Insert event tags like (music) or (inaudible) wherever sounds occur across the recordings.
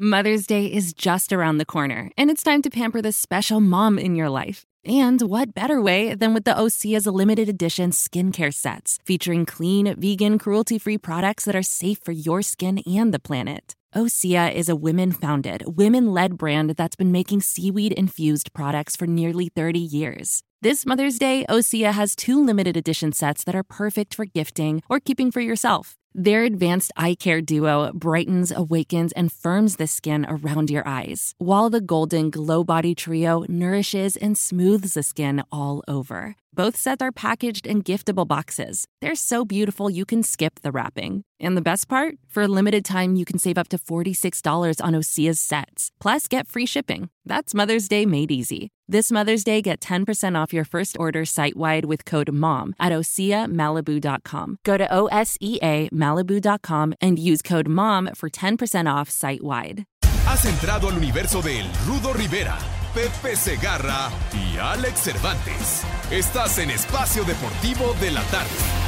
Mother's Day is just around the corner, and it's time to pamper the special mom in your life. And what better way than with the Osea's limited edition skincare sets featuring clean, vegan, cruelty free products that are safe for your skin and the planet. Osea is a women founded, women led brand that's been making seaweed infused products for nearly 30 years. This Mother's Day, Osea has two limited edition sets that are perfect for gifting or keeping for yourself. Their advanced eye care duo brightens, awakens, and firms the skin around your eyes, while the Golden Glow Body Trio nourishes and smooths the skin all over. Both sets are packaged in giftable boxes. They're so beautiful you can skip the wrapping. And the best part? For a limited time, you can save up to $46 on Osea's sets. Plus, get free shipping. That's Mother's Day made easy. This Mother's Day, get 10% off your first order site wide with code MOM at OseaMalibu.com. Go to O S E A Malibu.com and use code MOM for 10% off site wide. Has entrado al universo de Rudo Rivera, Pepe Segarra y Alex Cervantes. Estás en Espacio Deportivo de la Tarde.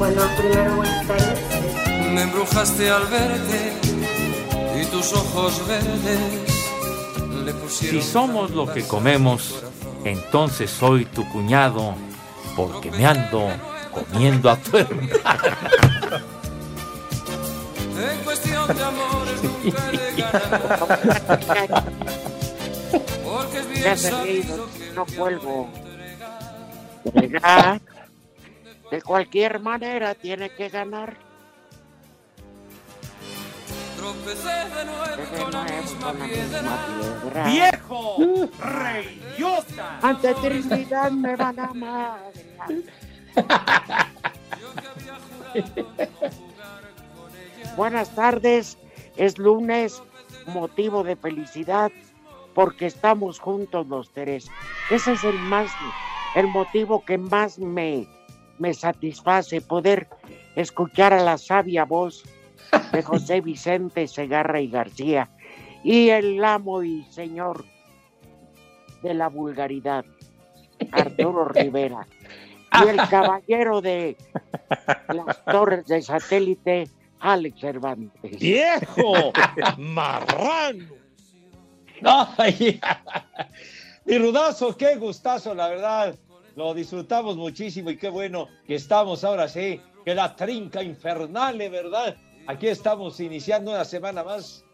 Bueno, primero buenas tardes. Me embrujaste al verte y tus ojos verdes le pusieron. Si somos lo que comemos, entonces soy tu cuñado, porque me ando comiendo a tu hermana. En cuestión de amores nunca he de ganar. (laughs) Porque es bien Ya sabido que no mi cuelgo. De cualquier manera tiene que ganar. Tropecé de nuevo De con la misma con la piedra. misma piedra. ¡Viejo! ¡Reyota! Ante Trinidad me van a madrear. Buenas tardes, es lunes, motivo de felicidad porque estamos juntos los tres. Ese es el más, el motivo que más me, me satisface, poder escuchar a la sabia voz de José (laughs) Vicente Segarra y García y el amo y señor de la vulgaridad, Arturo (laughs) Rivera, y el caballero de las torres de satélite, Alex Cervantes. ¡Viejo! (laughs) ¡Marrano! Ay, mi rudazo, qué gustazo, la verdad. Lo disfrutamos muchísimo y qué bueno que estamos ahora sí, que la trinca infernale, ¿verdad? Aquí estamos iniciando una semana más.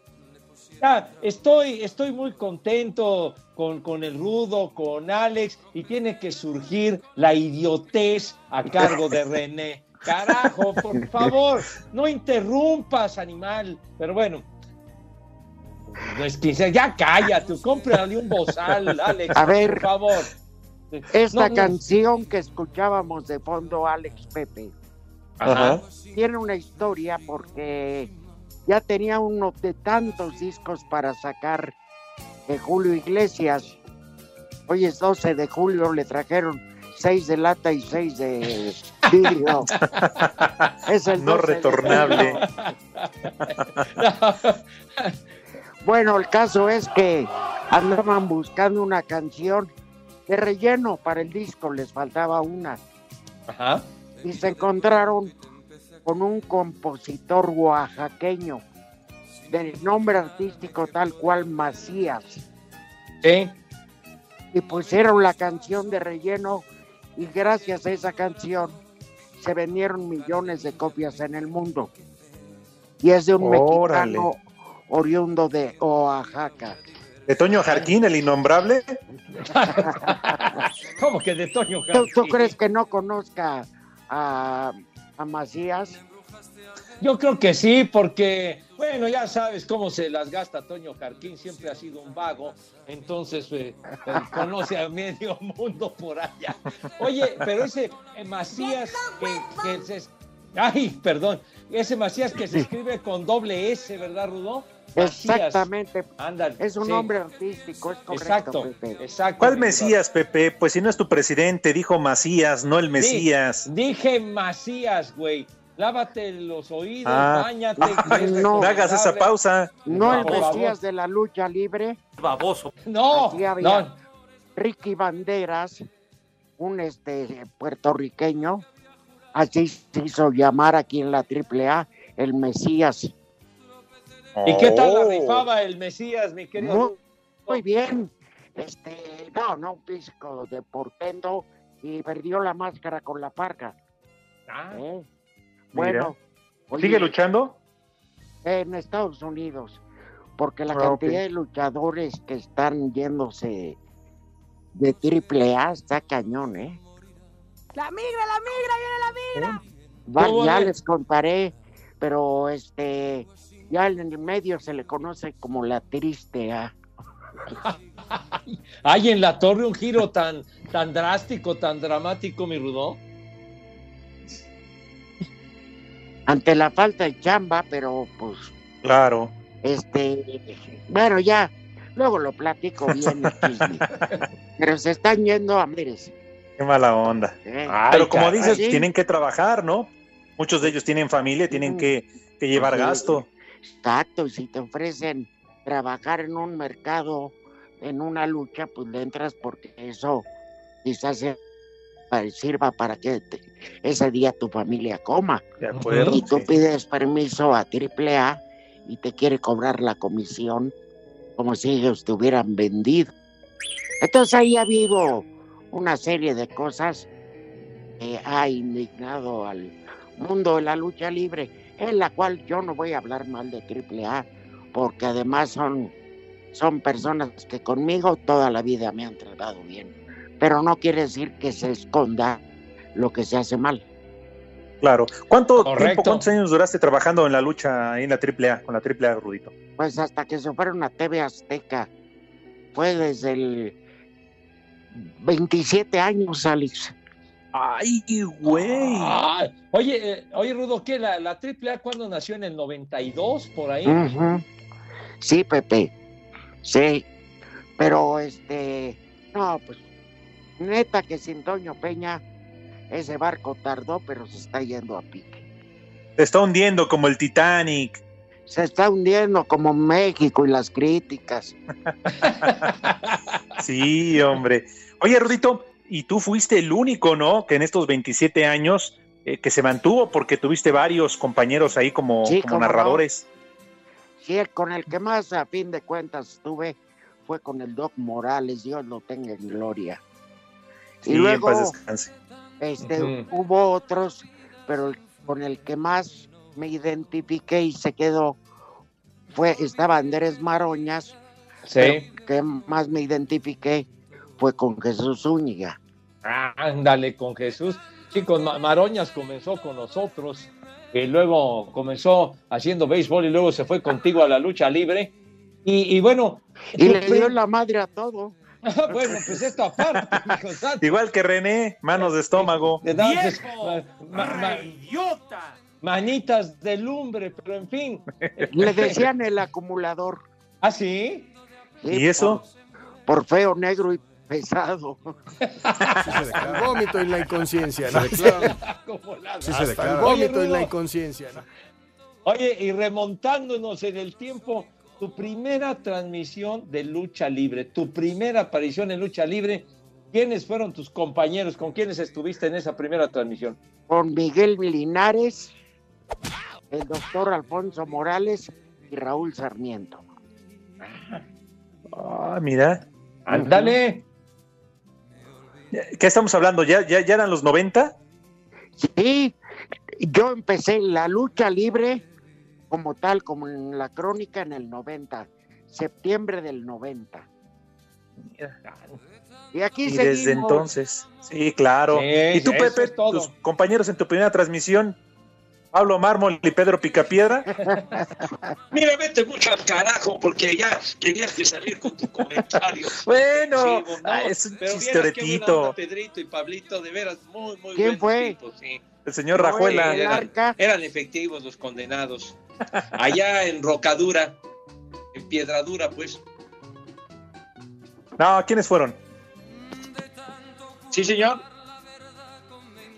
Ya, estoy, estoy muy contento con, con el rudo, con Alex, y tiene que surgir la idiotez a cargo de René. Carajo, por favor, no interrumpas, animal. Pero bueno, no es que sea- ya cállate, cómprale un bozal, Alex, A ver. por favor. Esta No, no. canción que escuchábamos de fondo, Alex Pepe, Ajá. tiene una historia porque ya tenía uno de tantos discos para sacar de Julio Iglesias. Hoy es 12 de julio, le trajeron 6 de lata y 6 de vidrio. (laughs) es el No 12 de retornable. Bueno, el caso es que andaban buscando una canción de relleno para el disco, les faltaba una. Ajá. Y se encontraron con un compositor oaxaqueño de nombre artístico tal cual Macías. Sí. Y pusieron la canción de relleno y gracias a esa canción se vendieron millones de copias en el mundo. Y es de un Órale. mexicano oriundo de Oaxaca. ¿De Toño Jarquín, el innombrable? (laughs) ¿Cómo que de Toño ¿Tú, Jarquín? tú crees que no conozca a, a Macías? Yo creo que sí, porque, bueno, ya sabes cómo se las gasta Toño Jarquín, siempre ha sido un vago, entonces eh, eh, conoce a medio (laughs) mundo por allá. Oye, pero ese eh, Macías que, que se... Ay, perdón, ese Macías que se escribe con doble S, ¿verdad, Rudo? Exactamente. Ándale, Es un sí. nombre artístico, es correcto. Exacto, Pepe. exacto. ¿Cuál Mesías, Pepe? Pues si no es tu presidente, dijo Macías, no el Mesías. Dije Macías, güey. Lávate los oídos, Ah. bañate. Ah, no. No hagas esa pausa. No el favor. Mesías de la lucha libre, Baboso. No, Aquí había- no. Ricky Banderas, un este puertorriqueño, así se hizo llamar aquí en la AAA, el Mesías. ¿Y qué tal la Oh. rifaba el Mesías, mi querido? Muy, muy bien. Este, no, no, un físico de portento y perdió la máscara con la parca. Ah, ¿eh? Bueno, oye, ¿Sigue luchando? en Estados Unidos, porque la Ah, cantidad de luchadores que están yéndose de triple A está cañón, ¿eh? La migra, la migra, viene la migra. Va- ¿Cómo ya es? les contaré, pero este, ya en el medio se le conoce como la triste A. (laughs) Hay en la torre un giro tan, tan drástico, tan dramático, mi Rudo. Ante la falta de chamba, pero pues, Claro. este, bueno, ya, luego lo platico bien. (laughs) Pero se están yendo a. Qué mala onda. ¿eh? Pero como dices, ¿sí? tienen que trabajar, ¿no? Muchos de ellos tienen familia, tienen Mm. que, que llevar sí. gasto. Exacto, y si te ofrecen trabajar en un mercado, en una lucha, pues le entras porque eso quizás sirva para que te- ese día tu familia coma. De acuerdo. Y tú sí. pides permiso a AAA y te quiere cobrar la comisión como si ellos te hubieran vendido. Entonces ahí ha habido una serie de cosas que ha indignado al mundo de la lucha libre, en la cual yo no voy a hablar mal de AAA, porque además son, son personas que conmigo toda la vida me han tratado bien. Pero no quiere decir que se esconda lo que se hace mal. Claro. ¿Cuánto tiempo, cuántos años duraste trabajando en la lucha ahí en la AAA, con la AAA, Rudito? Pues hasta que se fueron a TV Azteca. Fue desde el 27 años, Alex. Ay, güey. Oye, eh, oye, Rudo, ¿qué? ¿La, la AAA cuándo nació? ¿En el 92? Por ahí. Sí, Pepe. Sí. Pero este. No, pues. Neta que sin Toño Peña, ese barco tardó, pero se está yendo a pique. Te está hundiendo como el Titanic. Se está hundiendo como México y las críticas. (laughs) Sí, hombre. Oye, Rudito, y tú fuiste el único, ¿no? Que en estos 27 años eh, que se mantuvo porque tuviste varios compañeros ahí como, Sí, como cómo no. narradores. Sí, el con el que más a fin de cuentas estuve fue con el Doc Morales, Dios lo tenga en gloria. Sí, y en luego paz descanse. este, hubo otros, pero el- con el que más me identifiqué y se quedó fue, estaba Andrés Maroñas, Sí. que más me identifiqué fue con Jesús Zúñiga. Ándale con Jesús. Sí, con Ma- Maroñas comenzó con nosotros. Y luego comenzó haciendo béisbol y luego se fue contigo a la lucha libre. Y, y bueno. Y le dio la madre a todo. (laughs) bueno, pues esto aparte, hijo santo. Igual que René, manos de estómago. Ma- ma- ma- manitas de lumbre, pero en fin. Le decían el acumulador. ¿Ah, sí? Sí, ¿Y eso? Por, por feo, negro y pesado. El vómito y la inconsciencia, ¿no? Sí, se el vómito Oye, y la inconsciencia, ¿no? Oye, y remontándonos en el tiempo, tu primera transmisión de lucha libre, tu primera aparición en lucha libre, ¿quiénes fueron tus compañeros? ¿Con quiénes estuviste en esa primera transmisión? Con Miguel Linares, el doctor Alfonso Morales y Raúl Sarmiento. Ah, mira. Ándale. ¿Qué estamos hablando? ¿Ya, ya, ya eran los 90? Sí, yo empecé la lucha libre como tal, como en la crónica en el 90. septiembre del 90. Y aquí Y seguimos. desde entonces. Sí, claro. Sí, ¿Y tú, Pepe, tus compañeros en tu primera transmisión? Pablo Mármol y Pedro Picapiedra. (laughs) Mira, vete mucho al carajo porque ya querías que salir con tu comentario. Bueno, Sí, ah, es un chistoretito. Pedrito y Pablito, de veras, muy, muy ¿Quién fue? tipos, sí. El señor No, Rajuela. el eran, efectivos los condenados. Allá en Rocadura, en Piedradura, pues. No, ¿quiénes fueron? Sí, señor.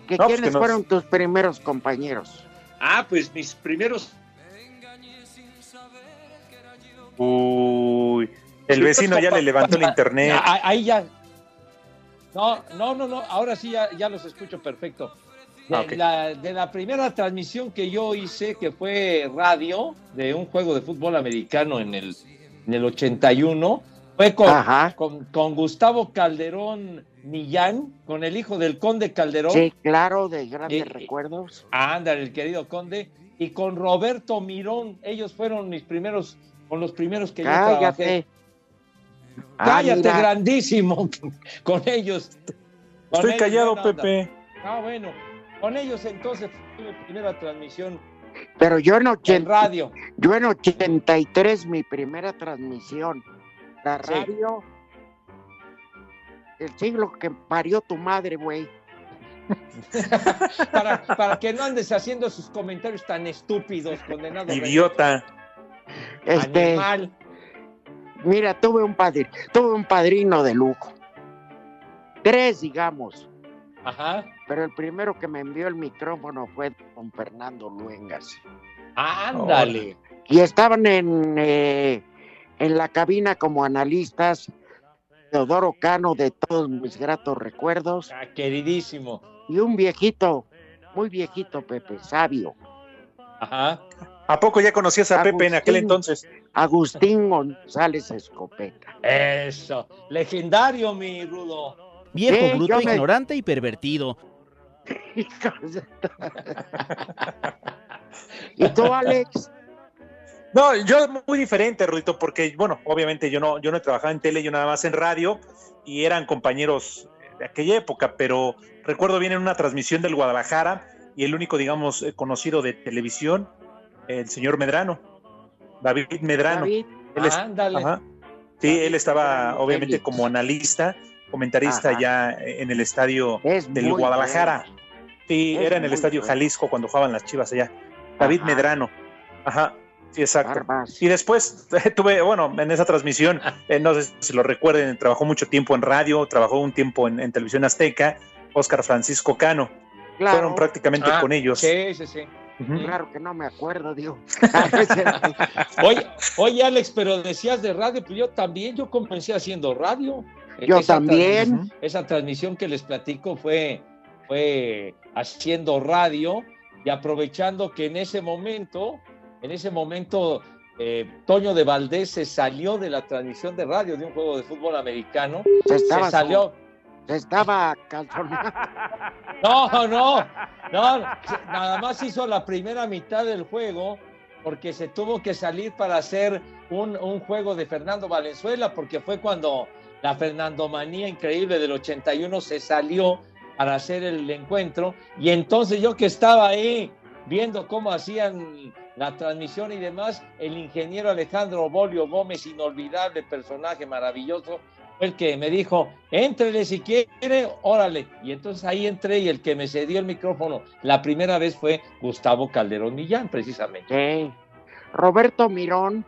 ¿Que No, pues ¿Quiénes nos- fueron tus primeros compañeros? Ah, pues mis primeros. Uy, el vecino ya le levantó el internet. Ah, Ahí ya. No, no, no, no. Ahora sí ya, ya los escucho perfecto. De, Ah, ok. la, de la primera transmisión que yo hice, que fue radio, de un juego de fútbol americano en el, en el 81, fue con, Ajá. con, con Gustavo Calderón Millán, con el hijo del conde Calderón. Sí, claro, de grandes Eh, recuerdos. Ándale, el querido conde. Y con Roberto Mirón. Ellos fueron mis primeros, con los primeros que yo trabajé. Cállate. Ah, Cállate, mira, grandísimo, (laughs) con ellos. Con Estoy ellos, callado. Pepe. Ah, bueno, con ellos entonces fue mi primera transmisión Pero yo en, en 80, radio. yo en 83, mi primera transmisión. La Sí. radio. El siglo que parió tu madre, güey. (laughs) Para, para que no andes haciendo sus comentarios tan estúpidos, condenado. Idiota. Este, Animal. mira, tuve un padrino, tuve un padrino de lujo. Tres, digamos. Ajá. Pero el primero que me envió el micrófono fue don Fernando Luengas. Ándale. Y estaban en, eh, en la cabina como analistas Teodoro Cano de todos mis gratos recuerdos Ah, queridísimo. y un viejito, muy viejito Pepe, sabio, Ajá. ¿A poco ya conocías a Pepe en aquel entonces? Agustín González Escopeta. Eso. Legendario, mi Rudo. Viejo, Sí, bruto, me- ignorante y pervertido. (laughs) (laughs) ¿Y tú, Alex? No, yo muy diferente, Rudito, porque, bueno, obviamente yo no, yo no trabajaba en tele, yo nada más en radio, y eran compañeros de aquella época, pero recuerdo bien en una transmisión del Guadalajara, y el único, digamos, eh, conocido de televisión, el señor Medrano, David Medrano. David, Él es- Ándale. ajá. Sí, él estaba obviamente como analista, comentarista Ajá. ya en el estadio es del Guadalajara. Sí, Es era en el estadio. Jalisco cuando jugaban las Chivas allá. David Ajá. Medrano. Ajá. Sí, exacto. Barbas. Y después (laughs) tuve, bueno, en esa transmisión, eh, no sé si lo recuerden, trabajó mucho tiempo en radio, trabajó un tiempo en, en televisión azteca, Oscar Francisco Cano. Claro, Fueron prácticamente Ah, con ellos. Sí, sí, sí. Claro que no me acuerdo, digo. (laughs) Oye, oye, Alex, pero decías de radio, pues yo también, yo comencé haciendo radio. Yo Esa también. Esa transmisión que les platico fue, fue haciendo radio y aprovechando que en ese momento, en ese momento, eh, Toño de Valdés se salió de la transmisión de radio de un juego de fútbol americano. Se estaba, Se salió. se estaba calzonando. (laughs) No, no, no, nada más hizo la primera mitad del juego porque se tuvo que salir para hacer un, un juego de Fernando Valenzuela, porque fue cuando la Fernandomanía increíble del 81 se salió para hacer el encuentro, y entonces yo que estaba ahí viendo cómo hacían la transmisión y demás, el ingeniero Alejandro Bolio Gómez, inolvidable personaje maravilloso, fue el que me dijo, éntrele si quiere, órale. Y entonces ahí entré y el que me cedió el micrófono la primera vez fue Gustavo Calderón Millán, precisamente. Sí. Roberto Mirón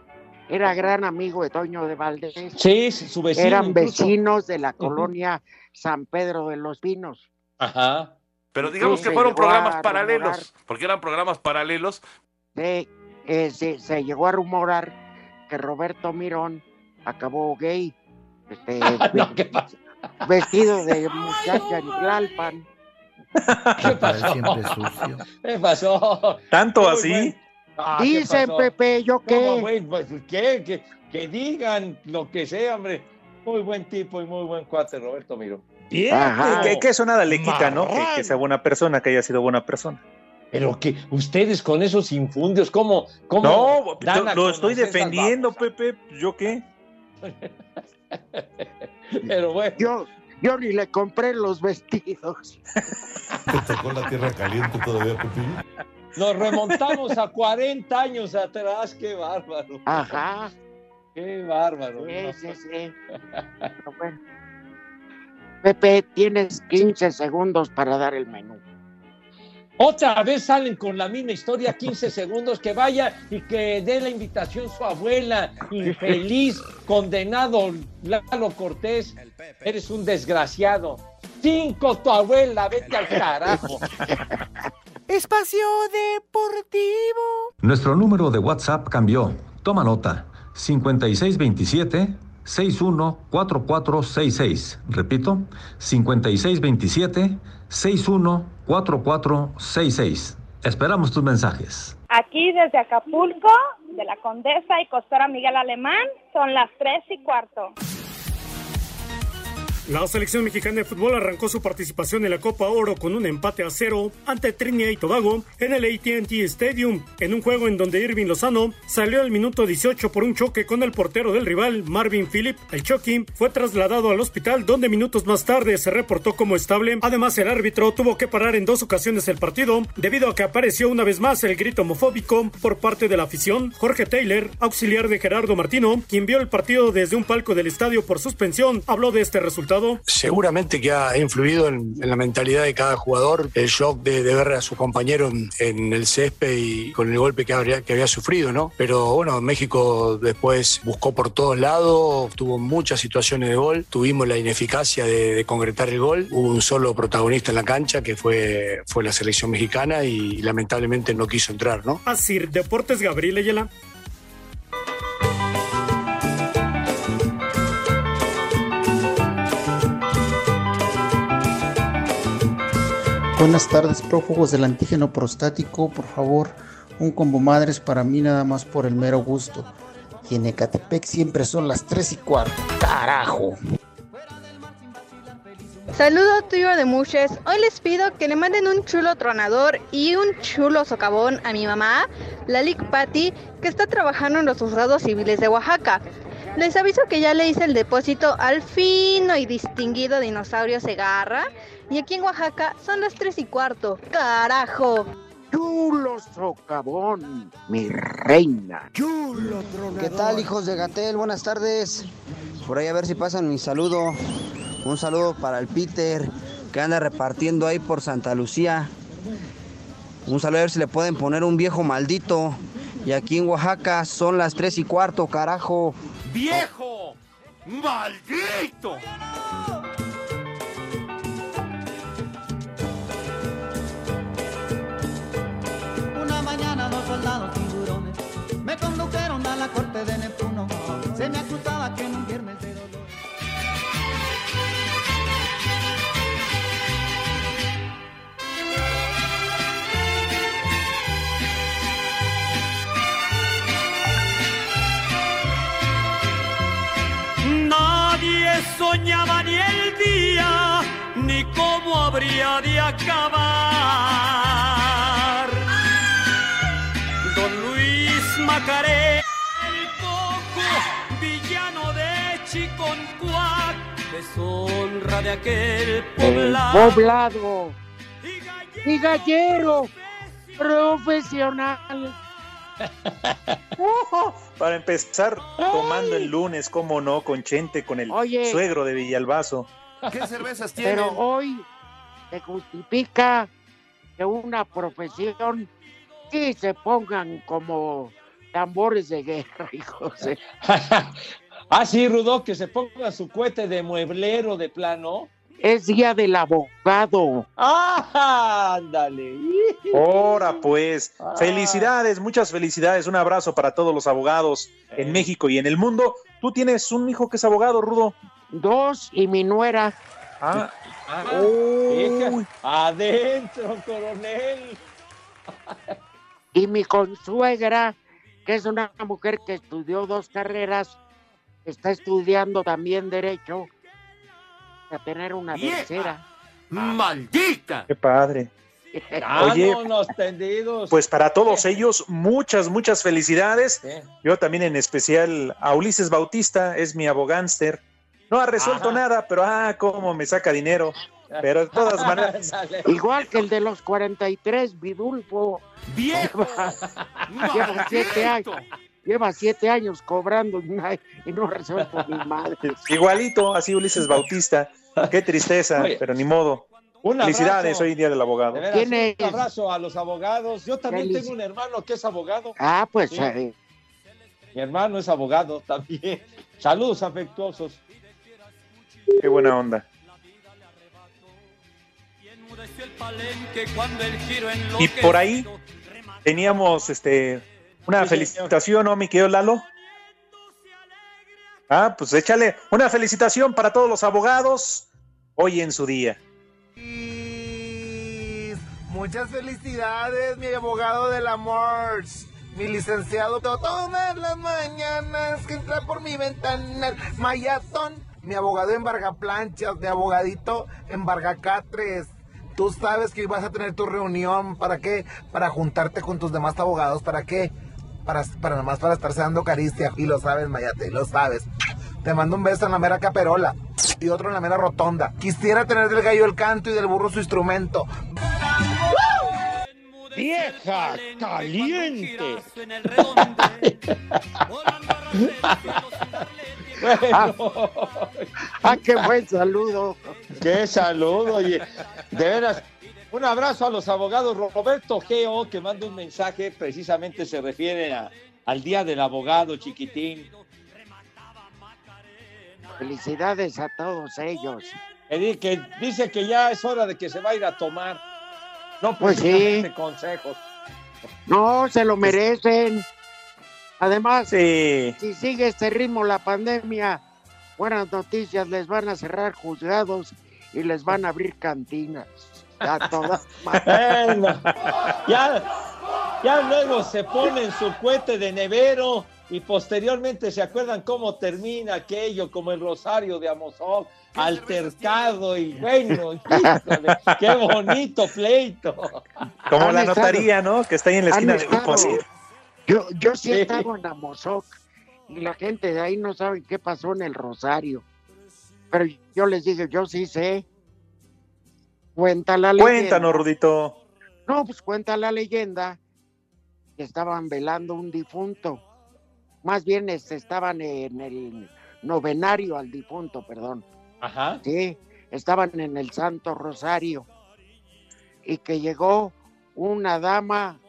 era gran amigo de Toño de Valdés. Sí, su vecino. Eran incluso. vecinos de la colonia San Pedro de los Pinos. Ajá. Pero digamos Sí, que fueron programas paralelos, porque eran programas paralelos. De, eh, se, se llegó a rumorar que Roberto Mirón acabó gay, este, (laughs) No, ¿qué pasó? vestido de (laughs) muchacha en Tlalpan. ¿Qué pasó? sucio. (laughs) ¿Qué pasó? Tanto así. Ah, ¿qué Dicen? Pepe, ¿yo ¿Cómo, qué? güey? Pues, ¿Qué? Que, que digan lo que sea, hombre. Muy buen tipo y muy buen cuate, Roberto Mirón. Bien, que, que eso nada le quita, ¿no? Que sea buena persona, que haya sido buena persona. Pero que ustedes con esos infundios, ¿cómo? cómo No, dan lo estoy defendiendo, Pepe. ¿Yo qué? (laughs) Pero bueno. Yo, yo ni le compré los vestidos. ¿Te tocó la tierra caliente todavía, Pepillo? Nos remontamos a 40 años atrás, qué bárbaro. Ajá. Qué bárbaro. Sí, ¿no? sí, sí. Pero bueno. Pepe, tienes 15 segundos para dar el menú. Otra vez salen con la misma historia, 15 (laughs) segundos, que vaya y que dé la invitación su abuela, infeliz, condenado Lalo Cortés. Eres un desgraciado. Cinco tu abuela, vete al carajo. (laughs) Espacio Deportivo. Nuestro número de WhatsApp cambió. Toma nota. 5627 614466. Repito, 5627 614466. Esperamos tus mensajes. Aquí desde Acapulco, de la Condesa y Costora Miguel Alemán, son las tres y cuarto. La selección mexicana de fútbol arrancó su participación en la Copa Oro con un empate a cero ante Trinidad y Tobago en el AT&T Stadium, en un juego en donde Irving Lozano salió al minuto 18 por un choque con el portero del rival, Marvin Phillip. El choque fue trasladado al hospital donde minutos más tarde se reportó como estable. Además, el árbitro tuvo que parar en dos ocasiones el partido debido a que apareció una vez más el grito homofóbico por parte de la afición. Jorge Taylor, auxiliar de Gerardo Martino, quien vio el partido desde un palco del estadio por suspensión, habló de este resultado. Seguramente que ha influido en, en la mentalidad de cada jugador el shock de, de ver a su compañero en, en el césped y con el golpe que habría, que había sufrido, ¿no? Pero bueno, México después buscó por todos lados, tuvo muchas situaciones de gol, tuvimos la ineficacia de, de concretar el gol, hubo un solo protagonista en la cancha que fue, fue la selección mexicana y lamentablemente no quiso entrar, ¿no? Así, Deportes Gabriel Ayala. Buenas tardes, prófugos del antígeno prostático. Por favor, un combo madres para mí nada más por el mero gusto. Y en Ecatepec siempre son las 3 y cuarto. ¡Carajo! Saludo tuyo de muches. Hoy les pido que le manden un chulo tronador y un chulo socavón a mi mamá, la Lick Patty, que está trabajando en los juzgados civiles de Oaxaca. Les aviso que ya le hice el depósito al fino y distinguido dinosaurio Segarra. Y aquí en Oaxaca son las 3 y cuarto. ¡Carajo! Chulo socavón, mi reina. Chulo ¿Qué tal, hijos de Gatel? Buenas tardes. Por ahí a ver si pasan mi saludo. Un saludo para el Peter, que anda repartiendo ahí por Santa Lucía. Un saludo a ver si le pueden poner un viejo maldito. Y aquí en Oaxaca son las 3 y cuarto, carajo. ¡Viejo! ¡Maldito! Soñaba ni el día, ni cómo habría de acabar. Don Luis Macaré, el cojo, villano de Chiconcuac, deshonra de aquel El poblado. poblado. Y gallero. Profesional. (laughs) Para empezar, tomando el lunes, cómo no, con Chente, con el Oye. suegro de Villalbazo. ¿Qué cervezas (laughs) tienen? Pero hoy se justifica que una profesión sí se pongan como tambores de guerra, (laughs) hijos de... (laughs) ah, sí, Rudo, que se ponga su cohete de mueblero de plano. Es día del abogado. ¡Ah! Ándale. Ahora pues, felicidades, muchas felicidades, un abrazo para todos los abogados en México y en el mundo. Tú tienes un hijo que es abogado, Rudo. Dos y mi nuera. Ah, Ah, adentro, coronel. Y mi consuegra, que es una mujer que estudió dos carreras, está estudiando también derecho, a tener una ¡Vieja! tercera. ¡Maldita! qué padre. (laughs) Oye, Vámonos tendidos. Pues para todos ellos, muchas, muchas felicidades. Yo también en especial a Ulises Bautista, es mi abogánster. No ha resuelto Ajá. nada, pero ah, cómo me saca dinero. Pero de todas (laughs) maneras, Igual que el de los 43, Vidulfo. ¡Viejo! (laughs) Lleva siete años. Lleva siete años cobrando y no, y no ha resuelto ni madre. igualito, así Ulises Bautista. Qué tristeza, Oye, pero ni modo. un Felicidades, abrazo. hoy día del abogado. De veras, ¿Quién un abrazo a los abogados. Yo también Feliz- tengo un hermano que es abogado. Ah, pues Sí. eh, Mi hermano es abogado también. Saludos afectuosos. Qué buena onda. Y por ahí teníamos este una felicitación, ¿no, mi querido Lalo? Ah, pues échale una felicitación para todos los abogados hoy en su día. Muchas felicidades, mi abogado del amor. Mi licenciado todas las mañanas que entra por mi ventana. Mayatón, mi abogado en Vargaplanchas, mi abogadito en Vargacatres. Tú sabes que vas a tener tu reunión. ¿Para qué? Para juntarte con tus demás abogados. ¿Para qué? Para, para nomás para estarse dando caricia. Y lo sabes, Mayate, lo sabes. Te mando un beso en la mera caperola y otro en la mera rotonda. Quisiera tener del gallo el canto y del burro su instrumento. ¡Vieja caliente! Bueno, ah, qué buen saludo. qué saludo, oye. De veras, un abrazo a los abogados. Roberto Geo, que manda un mensaje, precisamente se refiere a- al Día del Abogado, chiquitín. Felicidades a todos ellos. Que, di- que dice que ya es hora de que se va a ir a tomar. No, Pues sí. consejos. No, se lo merecen. Además, Sí. si sigue este ritmo la pandemia, buenas noticias, les van a cerrar juzgados y les van a abrir cantinas. A todas Bueno, ya, ya luego se ponen su cohete de nevero y posteriormente se acuerdan cómo termina aquello, como el Rosario de Amozoc, altercado y bueno, híjole, qué bonito pleito. Como Han la estado- notaría, ¿no? Que está ahí en la esquina de estado- Grupo Asir. Yo, yo sí he Sí. estado en Amozoc y la gente de ahí no sabe qué pasó en el Rosario. Pero yo les dije, yo sí sé. Cuenta la leyenda. Cuéntanos, Rudito. No, pues cuenta la leyenda que estaban velando un difunto. Más bien este, estaban en el novenario al difunto, perdón. Ajá. Sí, estaban en el Santo Rosario. Y que llegó una dama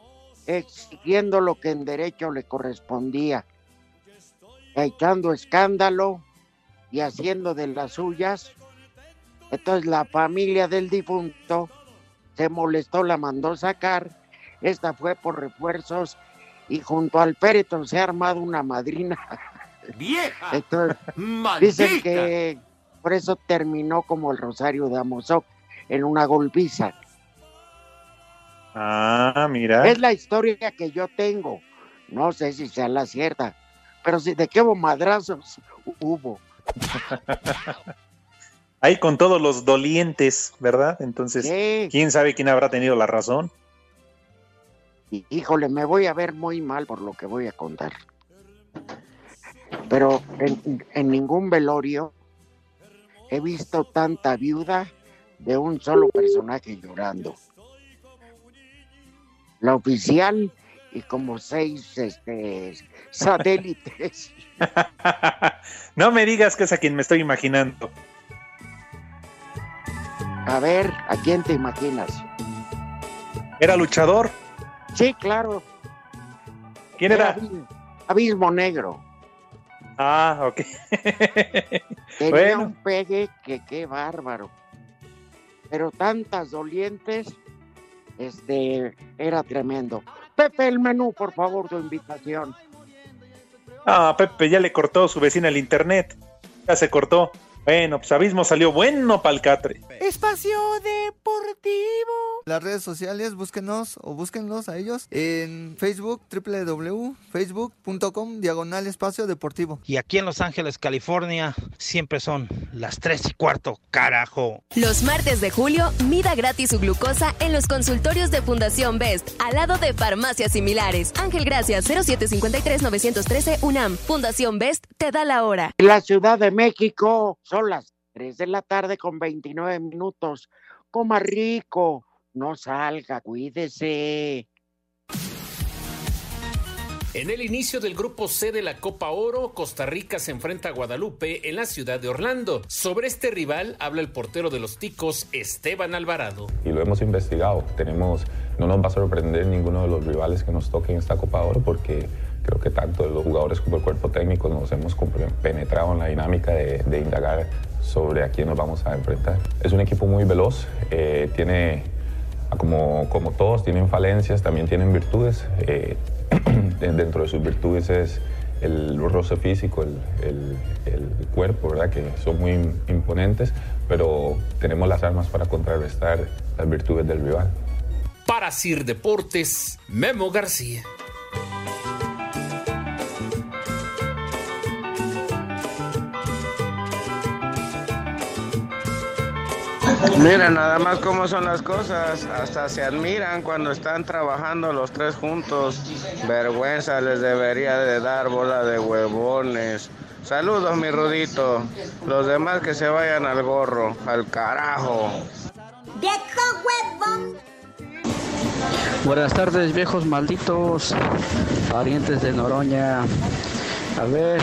exigiendo lo que en derecho le correspondía, echando escándalo y haciendo de las suyas. Entonces la familia del difunto se molestó, la mandó sacar. Esta fue por refuerzos y junto al féretro se ha armado una madrina. (laughs) ¡Vieja! Entonces, ¡Maldita! dicen que por eso terminó como el Rosario de Amozoc, en una golpiza. Ah, mira. Es la historia que yo tengo. No sé si sea la cierta, pero si de qué hubo madrazos hubo. (laughs) Ahí con todos los dolientes, ¿verdad? Entonces, Sí. ¿quién sabe quién habrá tenido la razón? Híjole, me voy a ver muy mal por lo que voy a contar. Pero en, en ningún velorio he visto tanta viuda de un solo personaje llorando. La oficial y como seis este, satélites. (laughs) no me digas que es a quien me estoy imaginando. A ver, ¿a quién te imaginas? ¿Era luchador? Sí, claro. ¿Quién era? Abismo, Abismo Negro. Ah, ok. (laughs) Tenía Bueno. un pegue que qué bárbaro. Pero tantas dolientes, este, era tremendo. Pepe, el menú, por favor, tu invitación. Ah, Pepe ya le cortó su vecina el internet. Ya se cortó. Bueno, pues Abismo salió bueno para el catre. Espacio Deportivo. Las redes sociales, búsquenos o búsquenlos a ellos en Facebook, www.facebook.com, diagonal espacio deportivo. Y aquí en Los Ángeles, California, siempre son las 3 y cuarto, carajo. Los martes de julio, mida gratis su glucosa en los consultorios de Fundación Best, al lado de farmacias similares. Ángel Gracias, 0753-913 UNAM. Fundación Best te da la hora. La Ciudad de México son las 3 de la tarde con 29 minutos. Coma rico, no salga, cuídese. En el inicio del grupo C de la Copa Oro, Costa Rica se enfrenta a Guadalupe en la ciudad de Orlando. Sobre este rival habla el portero de los Ticos, Esteban Alvarado. Y lo hemos investigado. Tenemos, no nos va a sorprender ninguno de los rivales que nos toquen esta Copa Oro porque creo que tanto los jugadores como el cuerpo técnico nos hemos penetrado en la dinámica de, de indagar sobre a quién nos vamos a enfrentar. Es un equipo muy veloz, eh, tiene, como, como todos, tienen falencias, también tienen virtudes. Eh, (clears throat) dentro de sus virtudes es el roce físico, el, el, el, cuerpo, ¿verdad? que son muy imponentes, pero tenemos las armas para contrarrestar las virtudes del rival. Para Sir Deportes, Memo García. Mira nada más cómo son las cosas, hasta se admiran cuando están trabajando los tres juntos. Vergüenza les debería de dar bola de huevones. Saludos mi Rudito, los demás que se vayan al gorro, al carajo. ¡Viejo huevón! Buenas tardes viejos malditos, parientes de Noroña. A ver,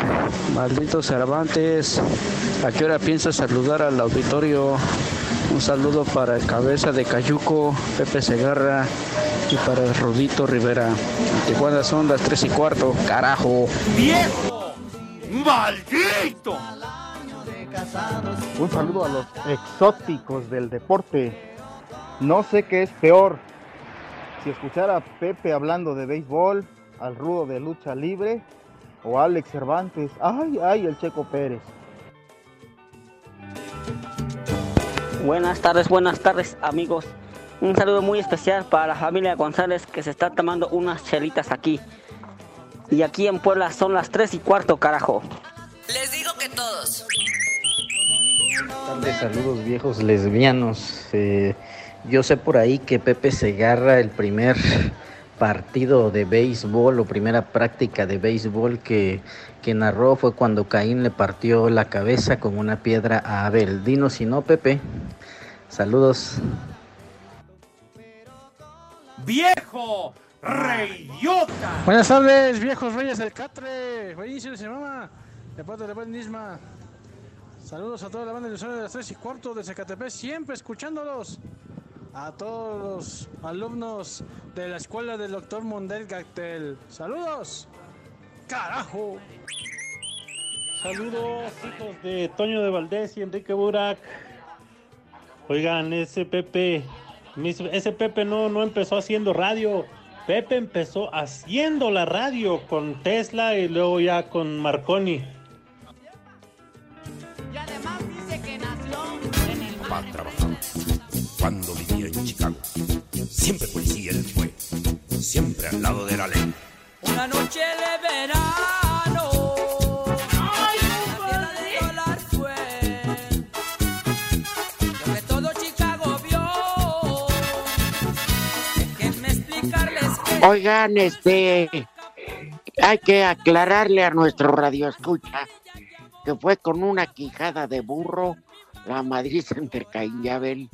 maldito Cervantes, ¿a qué hora piensas saludar al auditorio? Un saludo para el cabeza de Cayuco, Pepe Segarra y para el Rudito Rivera. Tijuana son las 3 y cuarto, carajo. ¡Viejo! ¡Maldito! Un saludo a los exóticos del deporte. No sé qué es peor. Si escuchar a Pepe hablando de béisbol, al rudo de lucha libre o a Alex Cervantes. Ay, ay, el Checo Pérez. Buenas tardes, buenas tardes amigos. Un saludo muy especial para la familia González que se está tomando unas chelitas aquí. Y aquí en Puebla son las 3 y cuarto, carajo. Les digo que todos. Tardes, saludos viejos lesbianos. Eh, yo sé por ahí que Pepe Segarra, el primer partido de béisbol o primera práctica de béisbol que, que narró fue cuando Caín le partió la cabeza con una piedra a Abel. Dinos si no, Pepe. Saludos. ¡Viejo! ¡Reyota! Buenas tardes, viejos reyes del Catre. Buenísimo se llama. De parte de la Nisma. Saludos a toda la banda de de las 3 y cuarto de Zacatepec, siempre escuchándolos. A todos los alumnos de la escuela del doctor Mondel Gactel. Saludos. Carajo. Saludos, hijos de Toño de Valdés y Enrique Burak. Oigan, ese Pepe, ese Pepe no, no empezó haciendo radio. Pepe empezó haciendo la radio con Tesla y luego ya con Marconi. Y además dice que nació en el Papá trabajaba cuando. Siempre policía él fue, siempre al lado de la ley. Una noche de verano. Ay, la tierra dólar fue que todo Chicago vio. Déjenme explicarles que. Oigan, este, hay que aclararle a nuestro radio escucha que fue con una quijada de burro la Madrid entre Caín y Abel.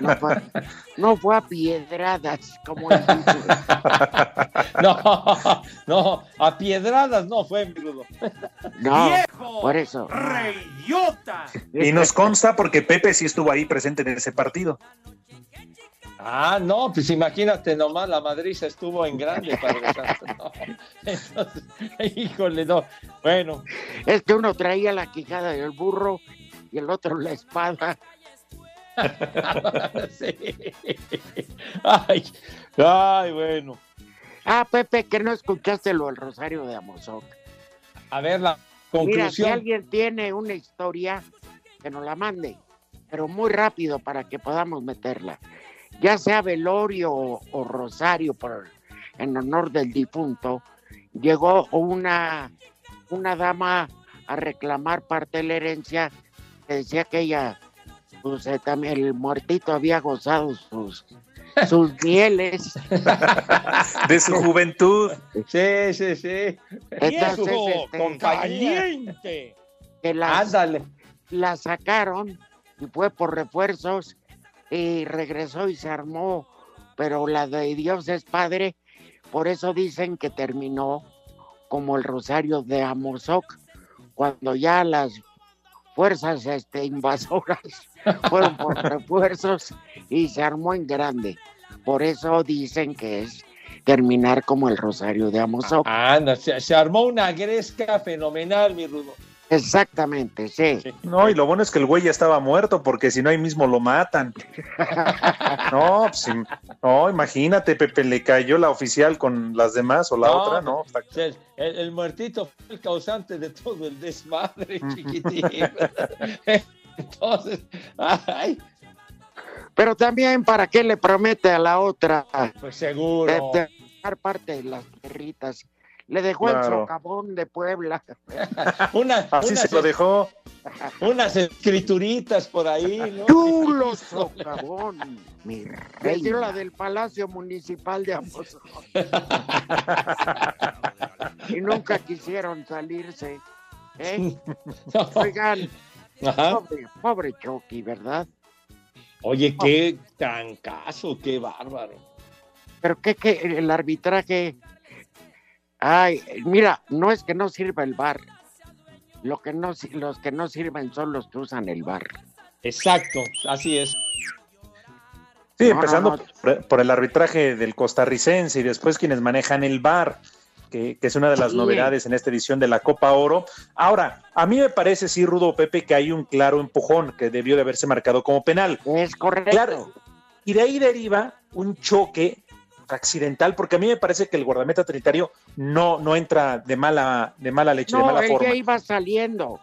No fue, no fue a piedradas, como él dice. (laughs) No, no, a piedradas no fue, mi rudo. No, ¡Viejo! por eso. ¡Reyota! Y nos consta porque Pepe sí estuvo ahí presente en ese partido. Ah, no, pues imagínate nomás, la Madrid se estuvo en grande, Padre Santo. No. (laughs) Entonces, híjole, no. Bueno, Es que uno traía la quijada del burro y el otro la espada. (laughs) sí. Ay, ay, bueno. Ah, Pepe, que no escuchaste lo del Rosario de Amozoc. A ver, la Mira, si conclusión. alguien tiene una historia, que nos la mande, pero muy rápido para que podamos meterla. ya sea velorio o, o rosario por, en honor del difunto, llegó una, una dama a reclamar parte de la herencia decía que ella, pues eh, también el muertito había gozado sus, sus (laughs) mieles. De su juventud. Sí, sí, sí. Entonces, este, compañente. que las, Ándale. la sacaron y fue por refuerzos y regresó y se armó, pero la de Dios es Padre, por eso dicen que terminó como el rosario de Amozoc, cuando ya las fuerzas este, invasoras (laughs) fueron por refuerzos y se armó en grande. Por eso dicen que es terminar como el rosario de Amozoc. Anda, se, se armó una gresca fenomenal, mi Rudo. Exactamente, sí. No, y lo bueno es que el güey ya estaba muerto, porque si no ahí mismo lo matan. (laughs) No, pues, no, imagínate, Pepe, le cayó la oficial con las demás o la No, otra, ¿no? El, el- el muertito fue el causante de todo el desmadre, chiquitín. (laughs) Entonces, ay, Pero también, ¿para qué le promete a la otra? pues seguro. de, de dar parte de las perritas. Le dejó el socavón de Puebla. (laughs) Una, (laughs) Así se lo dejó. unas escrituritas por ahí, ¿no? Chulo socavón, mi rey. dio la del Palacio Municipal de Amos. y nunca quisieron salirse. ¿eh? (laughs) Oigan, Ajá. pobre, pobre Chucky, ¿verdad? Oye, qué trancazo, qué bárbaro. Pero que, que el arbitraje. Ay, mira, no es que no sirva el bar. Lo que no, los que no sirven son los que usan el bar. Exacto, así es. Sí, No, empezando no, no. Por, por el arbitraje del costarricense y después quienes manejan el VAR, que, que es una de las Sí. novedades en esta edición de la Copa Oro. Ahora, a mí me parece, sí, Rudo Pepe, que hay un claro empujón que debió de haberse marcado como penal. Es correcto. Claro. Y de ahí deriva un choque accidental, porque a mí me parece que el guardameta trinitario no, no entra de mala, de mala leche, de No, mala él forma. ya iba saliendo.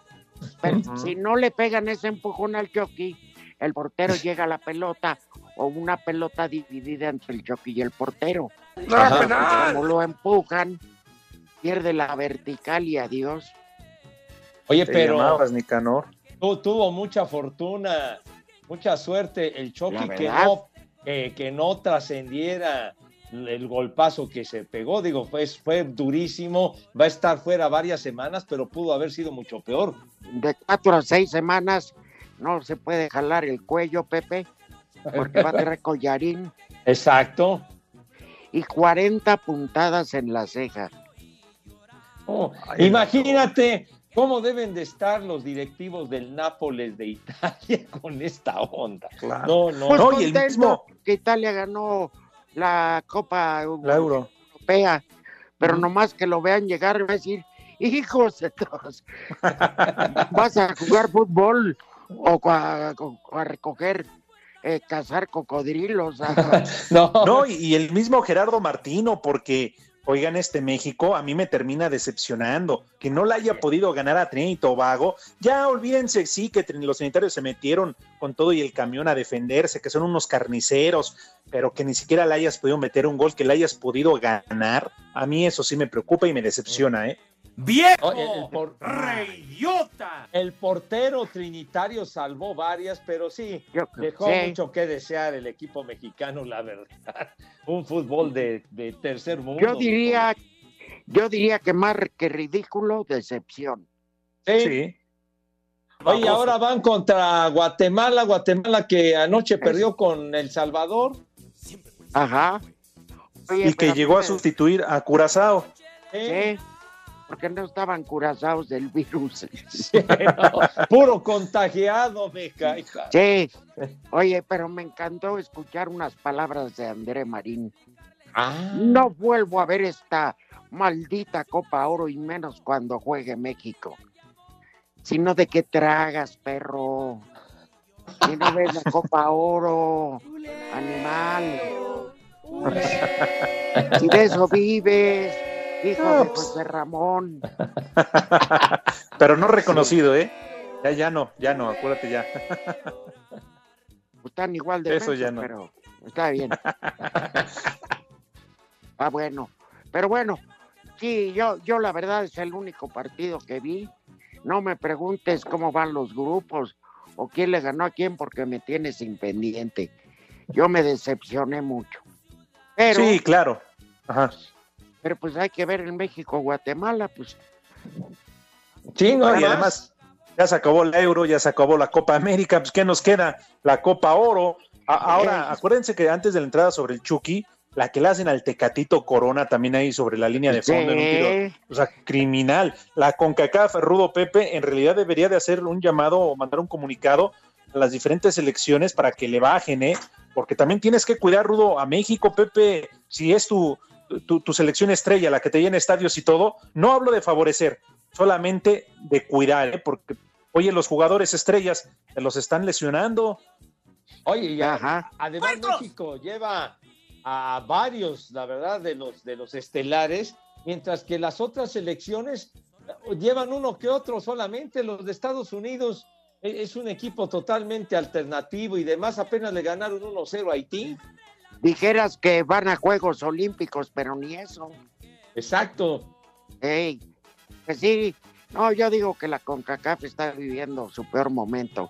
Pero si no le pegan ese empujón al Chucky, el portero (laughs) llega a la pelota o una pelota dividida entre el Chucky y el portero. Ajá. Como lo empujan, pierde la vertical y adiós. Oye, Te pero llamabas, Nicanor. tu- tuvo mucha fortuna, mucha suerte el Chucky que no, eh, que no trascendiera el golpazo que se pegó. Digo, fue durísimo. Va a estar fuera varias semanas, pero pudo haber sido mucho peor. De cuatro a seis semanas no se puede jalar el cuello, Pepe, porque va a tener (laughs) collarín Exacto. y 40 puntadas en la ceja. Oh, Ay, imagínate cómo deben de estar los directivos del Nápoles de Italia (laughs) con esta onda. Claro. No, no. Pues No, y el contento mismo- que Italia ganó la Copa La Euro. Europea, pero nomás que lo vean llegar va a decir, hijos de todos, (laughs) vas a jugar fútbol o a, a recoger, eh, cazar cocodrilos. (laughs) No, No, y, y el mismo Gerardo Martino, porque, oigan, este México a mí me termina decepcionando. Que no la haya podido ganar a Trinidad y Tobago. Ya olvídense, sí, que los sanitarios se metieron con todo y el camión a defenderse, que son unos carniceros, pero que ni siquiera le hayas podido meter un gol, que le hayas podido ganar. A mí eso sí me preocupa y me decepciona, ¿eh? ¡Viejo! Oh, el, el por- ¡Reyota! el portero trinitario salvó varias, pero sí, dejó sí. mucho que desear el equipo mexicano, la verdad. (laughs) Un fútbol de, de tercer mundo. Yo diría, yo diría que más que ridículo, decepción. Sí. Sí. Oye, ahora van contra Guatemala, Guatemala que anoche perdió con El Salvador. Ajá. Oye, Y que llegó a ¿qué- sustituir a Curazao. Sí, porque no estaban curazados del virus. (laughs) Sí, no, puro contagiado, me cae. Sí. Oye, pero me encantó escuchar unas palabras de André Marín. Ah, No vuelvo a ver esta maldita Copa Oro y menos cuando juegue México. Sino de qué tragas, perro. Si no ves la Copa Oro, animal. Si de eso vives, hijo de José Ramón. (laughs) Pero no reconocido, ¿eh? Ya, ya no, ya no, acuérdate ya. (laughs) Están igual de Eso ya no. pero está bien. ah, bueno. Pero bueno, sí, yo, yo la verdad es el único partido que vi. No me preguntes cómo van los grupos o quién le ganó a quién porque me tienes sin pendiente. Yo me decepcioné mucho. Pero, Sí, claro. Ajá. Pero pues hay que ver en México, Guatemala, pues Sí, no, y además ya se acabó el Euro, ya se acabó la Copa América, pues ¿qué nos queda? La Copa Oro. A- ahora, acuérdense que antes de la entrada sobre el Chucky, la que le hacen al Tecatito Corona también ahí sobre la línea de fondo en un tiro, o sea, criminal. La CONCACAF, Rudo Pepe, en realidad debería de hacer un llamado o mandar un comunicado a las diferentes selecciones para que le bajen, ¿eh? Porque también tienes que cuidar, Rudo, a México, Pepe, si es tu, tu, tu selección estrella, la que te llena estadios y todo, no hablo de favorecer, solamente de cuidar, ¿eh? Porque, oye, los jugadores estrellas se los están lesionando. Oye, ya, además México lleva a varios, la verdad, de los de los estelares, mientras que las otras selecciones eh, llevan uno que otro solamente. Los de Estados Unidos eh, es un equipo totalmente alternativo y demás apenas le ganaron 1-0 a Haití. Dijeras que van a Juegos Olímpicos, pero ni eso. Exacto. Ey, pues sí, no, yo digo que la CONCACAF está viviendo su peor momento.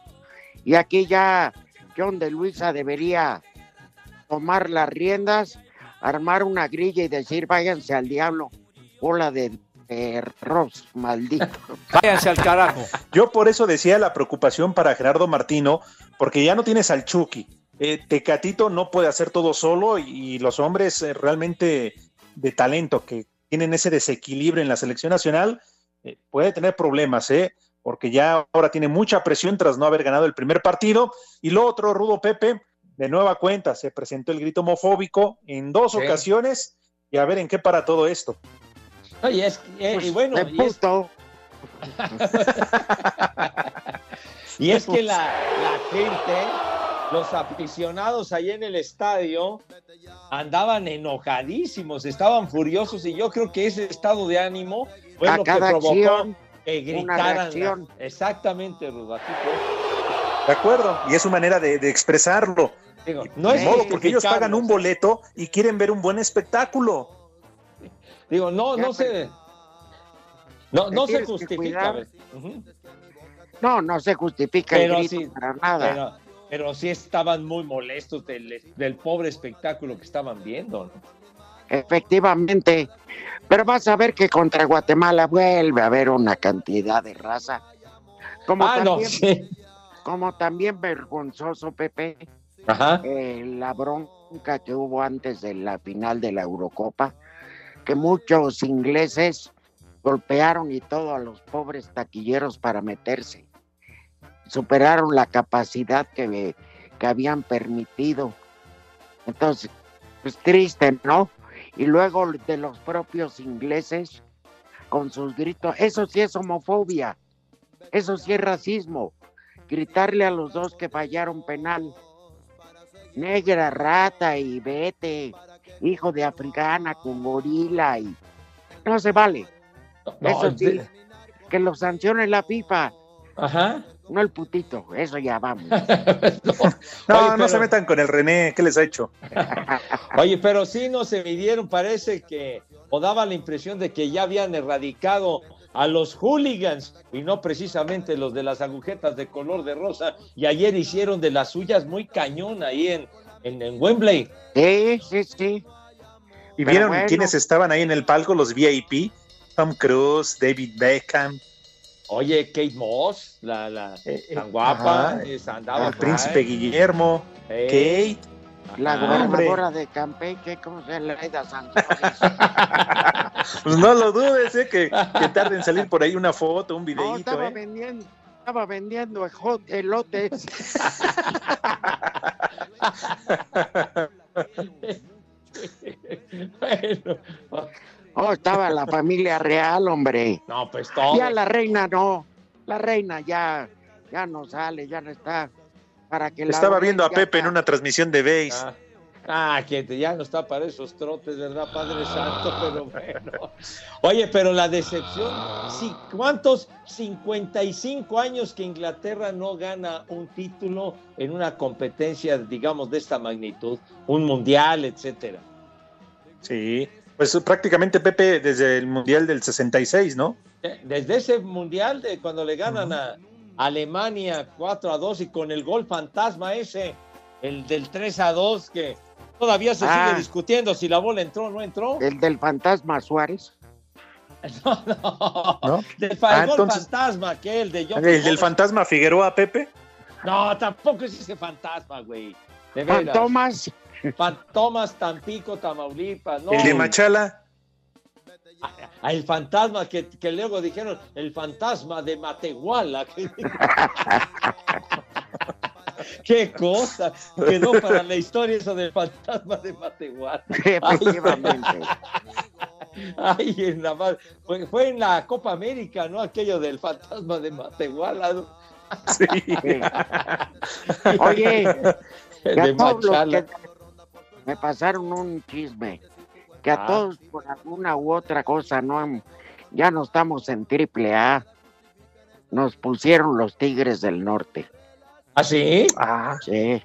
Y aquí ya John de Luisa debería tomar las riendas, armar una grilla y decir, váyanse al diablo, bola de perros, maldito. (laughs) Váyanse al carajo. Yo por eso decía la preocupación para Gerardo Martino, porque ya no tienes al Chucky. Eh, Tecatito no puede hacer todo solo y, y los hombres eh, realmente de talento que tienen ese desequilibrio en la selección nacional eh, puede tener problemas, ¿eh? Porque ya ahora tiene mucha presión tras no haber ganado el primer partido. Y lo otro, Rudo Pepe, de nueva cuenta, se presentó el grito homofóbico en dos Sí. ocasiones y a ver en qué para todo esto. Oye, es, eh, y bueno, y es, (laughs) y que la, la gente, los aficionados ahí en el estadio, andaban enojadísimos, estaban furiosos y yo creo que ese estado de ánimo fue A lo que provocó acción, que una gritaran. reacción. Exactamente, Rudo, fue. De acuerdo, y es su manera de, de expresarlo. Digo, No es modo, porque ellos pagan un boleto y quieren ver un buen espectáculo. Digo, no, Ya, no se. No, no se justifica. No, no se justifica Pero el grito sí, para nada. Pero, sí estaban muy molestos del, del pobre espectáculo que estaban viendo. ¿no? Efectivamente. Pero vas a ver que contra Guatemala vuelve a haber una cantidad de raza. Como Ah, no, también, sí. como también vergonzoso, Pepe, Ajá. eh, la bronca que hubo antes de la final de la Eurocopa, que muchos ingleses golpearon y todo a los pobres taquilleros para meterse. Superaron la capacidad que, que habían permitido. Entonces, pues triste, ¿no? Y luego de los propios ingleses con sus gritos, eso sí es homofobia, eso sí es racismo, gritarle a los dos que fallaron penal, negra, rata y vete, hijo de africana con gorila y no se vale. No, eso sí, de- que lo sancione la FIFA, Ajá. No el putito, eso ya vamos. (laughs) No, Oye, no pero- se metan con el René, ¿qué les ha hecho? (laughs) Oye, pero sí no se midieron, parece que, o daba la impresión de que ya habían erradicado a los hooligans y no precisamente los de las agujetas de color de rosa. Y ayer hicieron de las suyas muy cañón ahí en, en, en Wembley. Sí, sí, sí. ¿Y Pero vieron bueno. quiénes estaban ahí en el palco, los VIP? Tom Cruise, David Beckham, Oye, Kate Moss, la, la Eh, eh, tan guapa, ajá. esa andaba el príncipe ahí. Guillermo, Eh, Kate. La Ajá, gobernadora de Campeche, ¿cómo se llama? Laida Sansores. (laughs) Pues no lo dudes, ¿eh? que, que tarde en salir por ahí una foto, un No, videíto. estaba ¿eh? vendiendo, estaba vendiendo elotes. (laughs) bueno, Oh, estaba la familia real, hombre. no, pues todo. Ya la reina no. La reina ya, ya no sale, ya no está. Para que Estaba viendo a Pepe en una transmisión de Base. Ah, Ah, que ya no está para esos trotes, ¿verdad, Padre Santo? Pero bueno. Oye, pero la decepción, sí, ¿cuántos 55 años que Inglaterra no gana un título en una competencia, digamos, de esta magnitud? Un mundial, etcétera. Sí, pues prácticamente Pepe desde el Mundial del 66, ¿no? Desde ese mundial de cuando le ganan a Alemania 4 a 2 y con el gol fantasma ese, el del 3 a 2, que todavía se Ah. sigue discutiendo si la bola entró o no entró. El del fantasma Suárez. (laughs) ¿No? Del fa- el Ah, gol entonces- fantasma, que el de John El del fantasma Figueroa, Pepe. No, tampoco es ese fantasma, güey. De veras. Fantomas. Fantomas, Tampico, Tamaulipas. No. El de Machala. Ah, el fantasma que, que luego dijeron, el fantasma de Matehuala. (laughs) Qué cosa. Quedó para la historia eso del fantasma de Matehuala. (laughs) Efectivamente. (laughs) Ay, en la. Fue, fue en la Copa América, ¿no? Aquello del fantasma de Matehuala. ¿no? Oye, de Machala. que me pasaron un chisme, que a Ah. todos por alguna u otra cosa no han- ya no estamos en triple A, nos pusieron los Tigres del Norte. ¿Ah, sí? Ah, sí.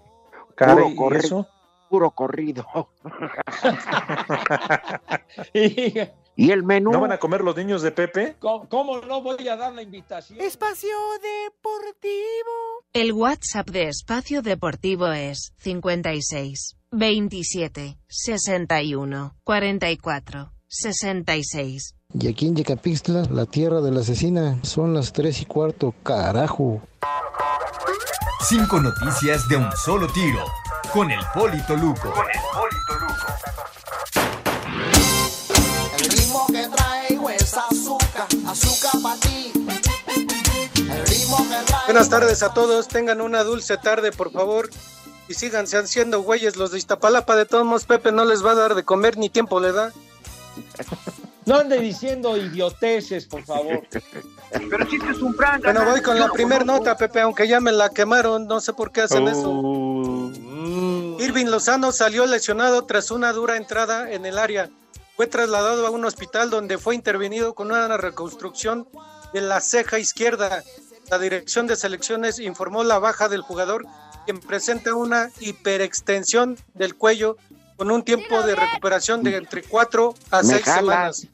Caray, puro, ¿y corri- eso? puro corrido. (laughs) (laughs) y el menú. ¿No van a comer los niños de Pepe? ¿Cómo, cómo no voy a dar la invitación? Espacio Deportivo. El WhatsApp de Espacio Deportivo es 56 27 61 44 66. Y aquí en Yecapixtla, la tierra de la asesina, son las tres y cuarto, carajo. Cinco noticias de un solo tiro. Con el Polito Luco. El ritmo que traigo es azúcar, azúcar para ti. El ritmo que traigo. Buenas tardes a todos, tengan una dulce tarde, por favor. Y síganse haciendo güeyes los de Iztapalapa. De todos modos, Pepe no les va a dar de comer ni tiempo le da. No ande diciendo idioteces, por favor. Pero si es un plan. Bueno, voy con la primera nota, Pepe, aunque ya me la quemaron. No sé por qué hacen eso. Mm. Irving Lozano salió lesionado tras una dura entrada en el área. Fue trasladado a un hospital donde fue intervenido con una reconstrucción de la ceja izquierda. La dirección de selecciones informó la baja del jugador, quien presenta una hiperextensión del cuello con un tiempo de recuperación de entre 4 a Me 6 jalas. semanas.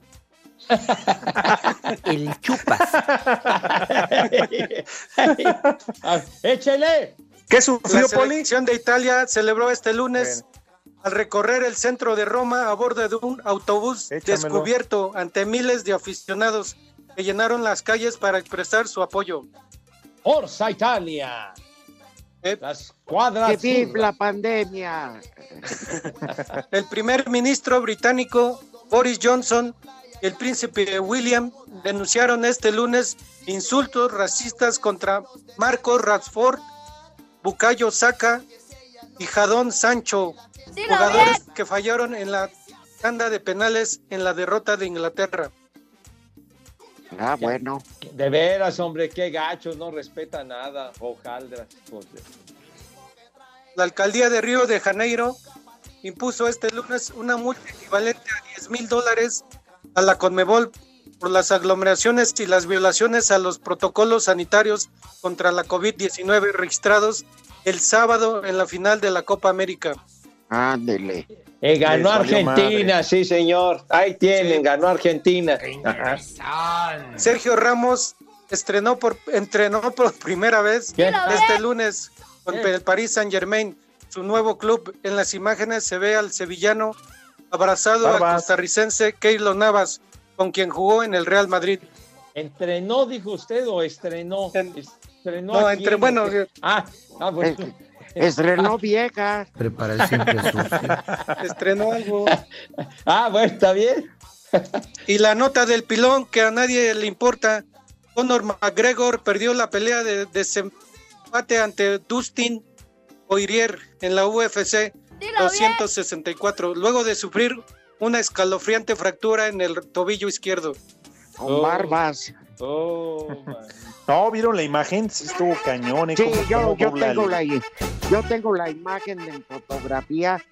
(laughs) El chupas. (laughs) ¡Échele! ¿Qué sufrió, La selección de Italia celebró este lunes al recorrer el centro de Roma a bordo de un autobús Échamelo. descubierto ante miles de aficionados que llenaron las calles para expresar su apoyo. Forza Italia. La escuadra Que la pandemia. (laughs) El primer ministro británico Boris Johnson y el príncipe William denunciaron este lunes insultos racistas contra Marco Rashford, Bukayo Saka y Jadon Sancho, jugadores que fallaron en la tanda de penales en la derrota de Inglaterra. Ah, bueno. De veras, hombre, qué gachos, no respeta nada. De- La alcaldía de Río de Janeiro impuso este lunes una multa equivalente a 10 mil dólares a la Conmebol por las aglomeraciones y las violaciones a los protocolos sanitarios contra la COVID-19 registrados el sábado en la final de la Copa América. Ándele. Eh, ganó Argentina, madre. sí, señor. Ahí tienen, ganó Argentina. Sergio Ramos estrenó por, entrenó por primera vez ¿Qué? este lunes con ¿Qué? el Paris Saint Germain, su nuevo club. En las imágenes se ve al sevillano abrazado al costarricense Keylor Navas, con quien jugó en el Real Madrid. ¿Entrenó, dijo usted, o estrenó? Estrenó No, entre- bueno, Ah, ah, pues. (laughs) Estrenó vieja. Prepara el siempre sucio. (laughs) Estrenó algo. Ah, bueno, está bien. Y la nota del pilón que a nadie le importa. Conor McGregor perdió la pelea de desempate ante Dustin Poirier en la UFC 264, luego de sufrir una escalofriante fractura en el tobillo izquierdo. Con barbas. Oh, man. No, ¿vieron la imagen? Sí estuvo cañón. ¿eh? Sí, Cómo- yo, cómo yo tengo la, yo tengo la imagen en fotografía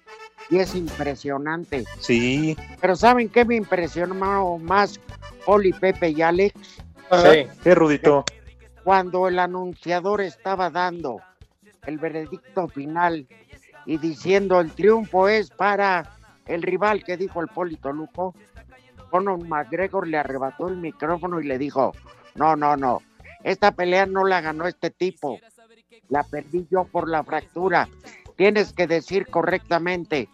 y es impresionante. Sí. Pero ¿saben qué me impresionó más Poli, Pepe y Alex? Sí. ¿Qué, Rudito? Cuando el anunciador estaba dando el veredicto final y diciendo el triunfo es para el rival que dijo el Polito Luco, Conor McGregor le arrebató el micrófono y le dijo, no, no, no, esta pelea no la ganó este tipo, la perdí yo por la fractura. Tienes que decir correctamente,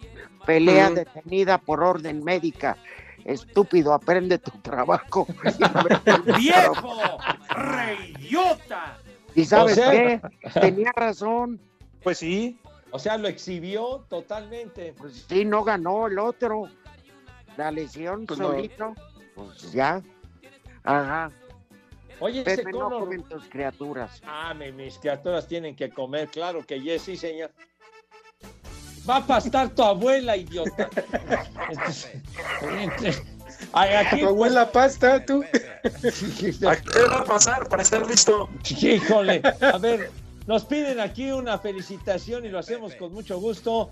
pelea detenida por orden médica. Estúpido, aprende tu trabajo. (laughs) ¡Viejo! ¡Reyota! ¿Y sabes O sea- qué? (laughs) Tenía razón. Pues sí. O sea, lo exhibió totalmente. Pues sí, no ganó el otro. La lesión Pues no. solito. Pues ya. Ajá. Oye, ese Pepe, no Conor- comen tus criaturas. Ah, mi- mis criaturas tienen que comer, claro que yes, sí, señor. Va a pastar tu abuela, idiota. (laughs) Ay, aquí, Tu abuela pasta, tú. (laughs) ¿A qué va a pasar para estar listo? Híjole, a ver, nos piden aquí una felicitación y lo hacemos con mucho gusto.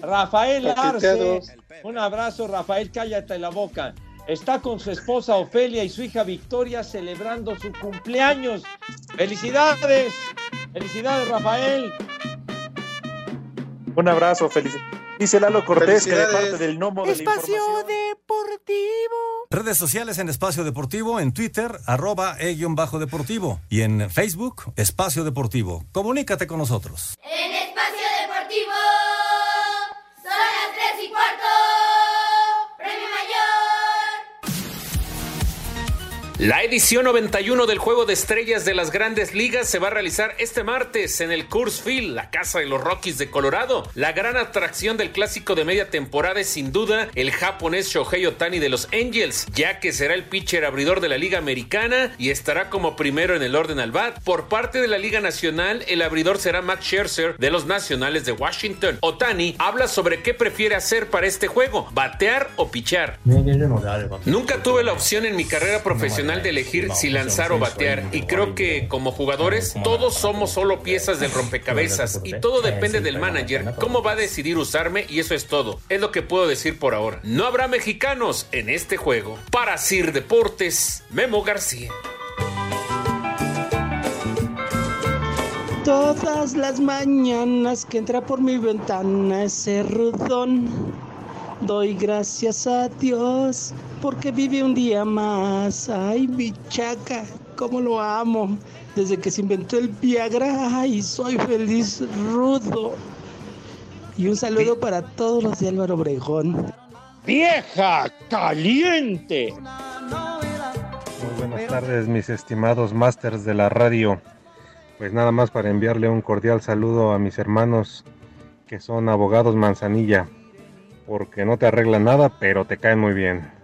Rafael Arce, un abrazo, Rafael, cállate la boca. Está con su esposa Ofelia y su hija Victoria celebrando su cumpleaños. ¡Felicidades! ¡Felicidades, Rafael! Un abrazo, feliz. Dice Lalo Cortés que de Felicidades. parte del Nomo de la Espacio Información. Deportivo. Redes sociales en Espacio Deportivo, en Twitter, arroba e-deportivo y en Facebook, Espacio Deportivo. Comunícate con nosotros. En Espacio Deportivo son las 3 y cuarto. La edición 91 del Juego de Estrellas de las Grandes Ligas se va a realizar este martes en el Coors Field, la casa de los Rockies de Colorado. La gran atracción del clásico de media temporada es sin duda el japonés Shohei Otani de los Angels, ya que será el pitcher abridor de la Liga Americana y estará como primero en el orden al bat. Por parte de la Liga Nacional, el abridor será Max Scherzer de los Nacionales de Washington. Otani habla sobre qué prefiere hacer para este juego, batear o pichar. Nunca tuve la opción en mi carrera profesional de elegir si lanzar o batear y creo que como jugadores todos somos solo piezas del rompecabezas y todo depende del manager, cómo va a decidir usarme y eso es todo. Es lo que puedo decir por ahora. No habrá mexicanos en este juego. Para Sir Deportes, Memo García. Todas las mañanas que entra por mi ventana ese rudón, doy gracias a Dios porque vive un día más. Ay, mi chaca, cómo lo amo. Desde que se inventó el Viagra, ay, soy feliz rudo. Y un saludo para todos los de Álvaro Obregón. ¡Vieja caliente! Muy buenas tardes, mis estimados masters de la radio. Pues nada más para enviarle un cordial saludo a mis hermanos que son abogados Manzanilla, porque no te arreglan nada, pero te caen muy bien.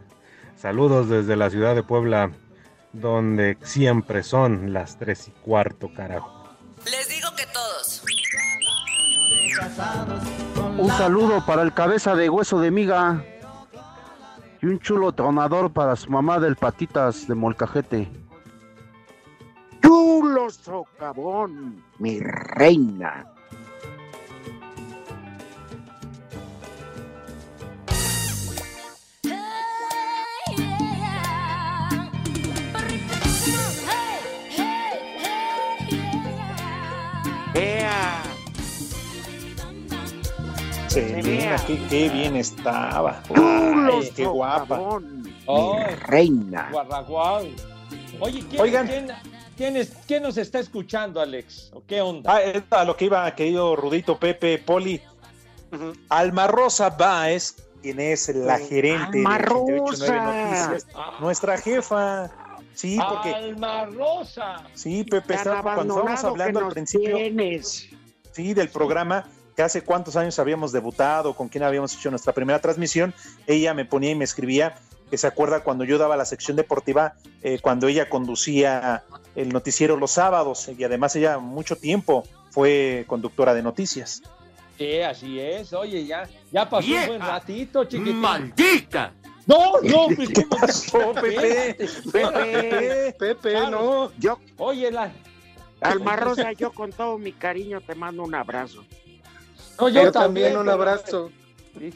Saludos desde la ciudad de Puebla, donde siempre son las tres y cuarto, carajo. Les digo que todos. Un saludo para el cabeza de hueso de miga. Y un chulo tronador para su mamá del patitas de molcajete. Chulo socavón, mi reina. Ea. Selena, qué, qué bien estaba. Ay, qué guapa. Ay, reina. Guarraguao. Oye, ¿quién, Oigan. ¿quién, quién es- quién nos está escuchando, Alex? ¿O qué onda? Ah, es a lo que iba, querido Rudito, Pepe, Poli. Alma Rosa Báez, quien es la gerente Alma de 889 Rosa. Noticias, nuestra jefa. Sí, porque Alma Rosa. Sí, Pepe, cuando estábamos hablando al principio, tienes. sí, del programa, que hace cuántos años habíamos debutado, con quién habíamos hecho nuestra primera transmisión, ella me ponía y me escribía que se acuerda cuando yo daba la sección deportiva, eh, cuando ella conducía el noticiero los sábados, y además ella mucho tiempo fue conductora de noticias. Sí, así es. Oye, ya, ya pasó un buen ratito, chiquitín. ¡Maldita! No, no, pues, ¿cómo pasó, Pepe? Pepe, Claro. no. Yo, Oye, la... Alma Rosa, yo con todo mi cariño te mando un abrazo. No, Yo, también, un abrazo. Sí.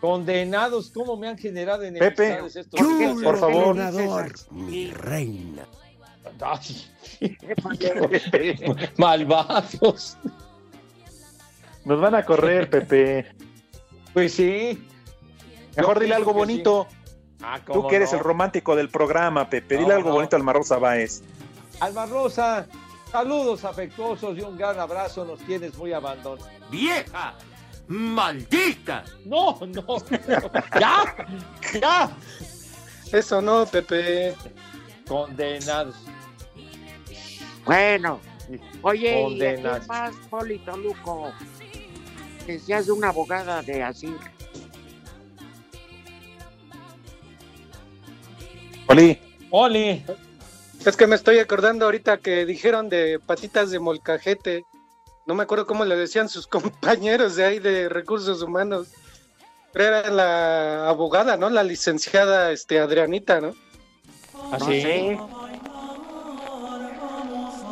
Condenados, ¿cómo me han generado Pepe, enemistades estos por- favor. Gobernador, mi reina. (laughs) Malvados. Nos van a correr, Pepe. Pues sí. Mejor dile algo bonito. Ah, Tú que eres no. el romántico del programa, Pepe. Dile No, algo no. bonito al Marrosa Báez. Alma Rosa, saludos afectuosos y un gran abrazo. Nos tienes muy abandonados. ¡Vieja! ¡Maldita! No, no. ¡Ya! ¡Ya! Eso no, Pepe. Condenados. Bueno, oye, ¿y quién más, Polito Luco? Que seas una abogada de así. Oli. Oli. Es que me estoy acordando ahorita que dijeron de patitas de molcajete. No me acuerdo cómo le decían sus (laughs) compañeros de ahí de recursos humanos. Pero era la abogada, ¿no? La licenciada este, Adrianita, ¿no? ¿Ah, No sí? sé.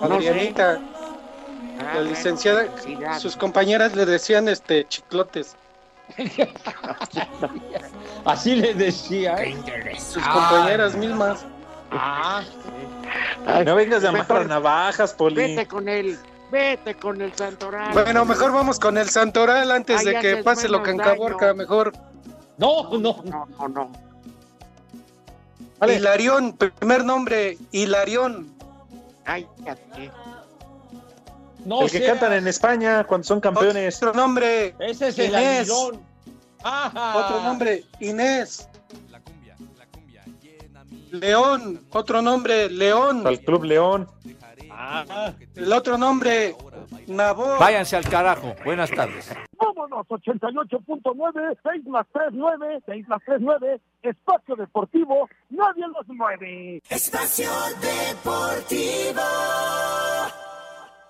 Adrianita, Ah, la bueno, licenciada, sus compañeras le decían este chiclotes. (laughs) Así le decía. ¿eh? Sus compañeras mismas. Ah, Ay, No vengas a amarrar navajas, Poli. Vete con él, vete con el santoral. Bueno, mejor vamos con el santoral antes de que pase lo que en menos Caborca, daño. mejor. no, no. No, no, no. Hilarión, primer nombre, Hilarión. Ay, ya te- No el que seas- cantan en España cuando son campeones. Otro nombre, Ese es el Inés. almidón. Ajá. Otro nombre, Inés. León, otro nombre, León. Al Club León. Ah, El otro nombre, Nabor. Váyanse al carajo. Buenas tardes. Vámonos, 88.9, 6 más 3, 9, 6 más 3, 9, Espacio Deportivo, nadie los mueve. Espacio Deportivo.